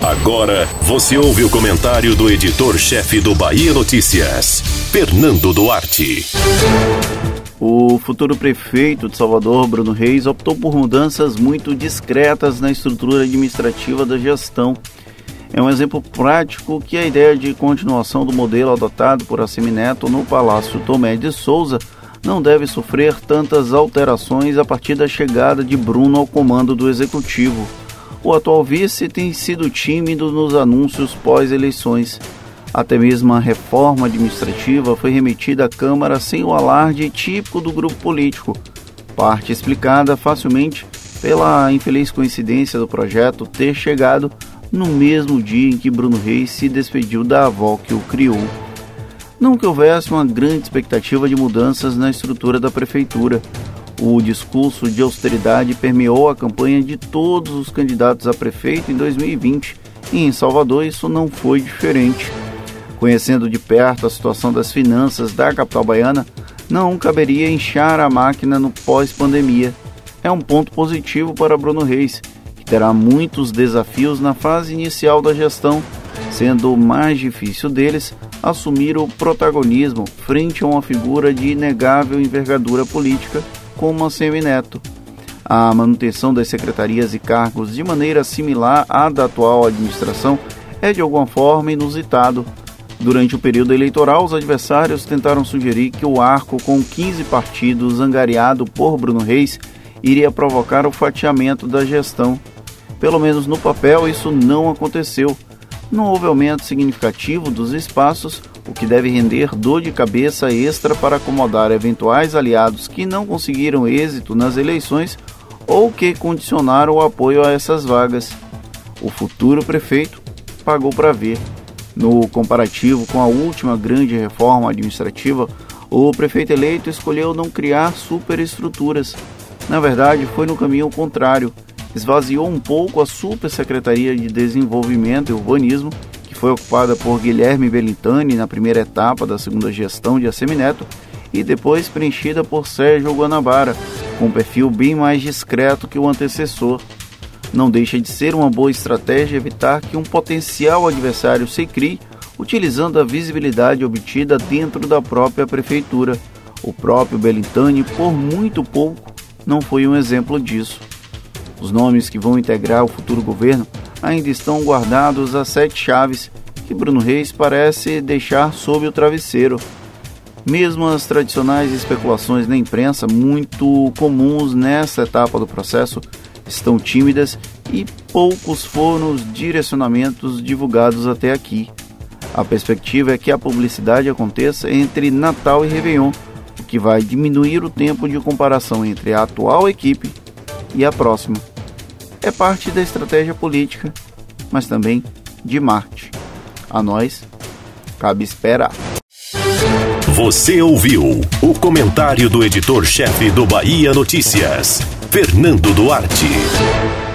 Agora você ouve o comentário do editor-chefe do Bahia Notícias, Fernando Duarte. O futuro prefeito de Salvador, Bruno Reis, optou por mudanças muito discretas na estrutura administrativa da gestão. É um exemplo prático que a ideia de continuação do modelo adotado por Assemineto no Palácio Tomé de Souza não deve sofrer tantas alterações a partir da chegada de Bruno ao comando do executivo. O atual vice tem sido tímido nos anúncios pós-eleições. Até mesmo a reforma administrativa foi remetida à Câmara sem o alarde típico do grupo político, parte explicada facilmente pela infeliz coincidência do projeto ter chegado no mesmo dia em que Bruno Reis se despediu da avó que o criou. Não que houvesse uma grande expectativa de mudanças na estrutura da prefeitura. O discurso de austeridade permeou a campanha de todos os candidatos a prefeito em 2020 e em Salvador isso não foi diferente. Conhecendo de perto a situação das finanças da capital baiana, não caberia inchar a máquina no pós-pandemia. É um ponto positivo para Bruno Reis, que terá muitos desafios na fase inicial da gestão, sendo o mais difícil deles assumir o protagonismo frente a uma figura de inegável envergadura política como a Semineto. A manutenção das secretarias e cargos de maneira similar à da atual administração é de alguma forma inusitado. Durante o período eleitoral, os adversários tentaram sugerir que o arco com 15 partidos angariado por Bruno Reis iria provocar o fatiamento da gestão. Pelo menos no papel, isso não aconteceu não houve aumento significativo dos espaços, o que deve render dor de cabeça extra para acomodar eventuais aliados que não conseguiram êxito nas eleições ou que condicionaram o apoio a essas vagas. O futuro prefeito pagou para ver. No comparativo com a última grande reforma administrativa, o prefeito eleito escolheu não criar superestruturas. Na verdade, foi no caminho contrário esvaziou um pouco a Supersecretaria de Desenvolvimento e Urbanismo, que foi ocupada por Guilherme Belintani na primeira etapa da segunda gestão de Assemineto, e depois preenchida por Sérgio Guanabara, com um perfil bem mais discreto que o antecessor. Não deixa de ser uma boa estratégia evitar que um potencial adversário se crie utilizando a visibilidade obtida dentro da própria prefeitura. O próprio Belintani, por muito pouco, não foi um exemplo disso. Os nomes que vão integrar o futuro governo ainda estão guardados às sete chaves que Bruno Reis parece deixar sob o travesseiro. Mesmo as tradicionais especulações na imprensa, muito comuns nessa etapa do processo, estão tímidas e poucos foram os direcionamentos divulgados até aqui. A perspectiva é que a publicidade aconteça entre Natal e Réveillon, o que vai diminuir o tempo de comparação entre a atual equipe e a próxima é parte da estratégia política, mas também de Marte. A nós, cabe esperar. Você ouviu o comentário do editor-chefe do Bahia Notícias, Fernando Duarte.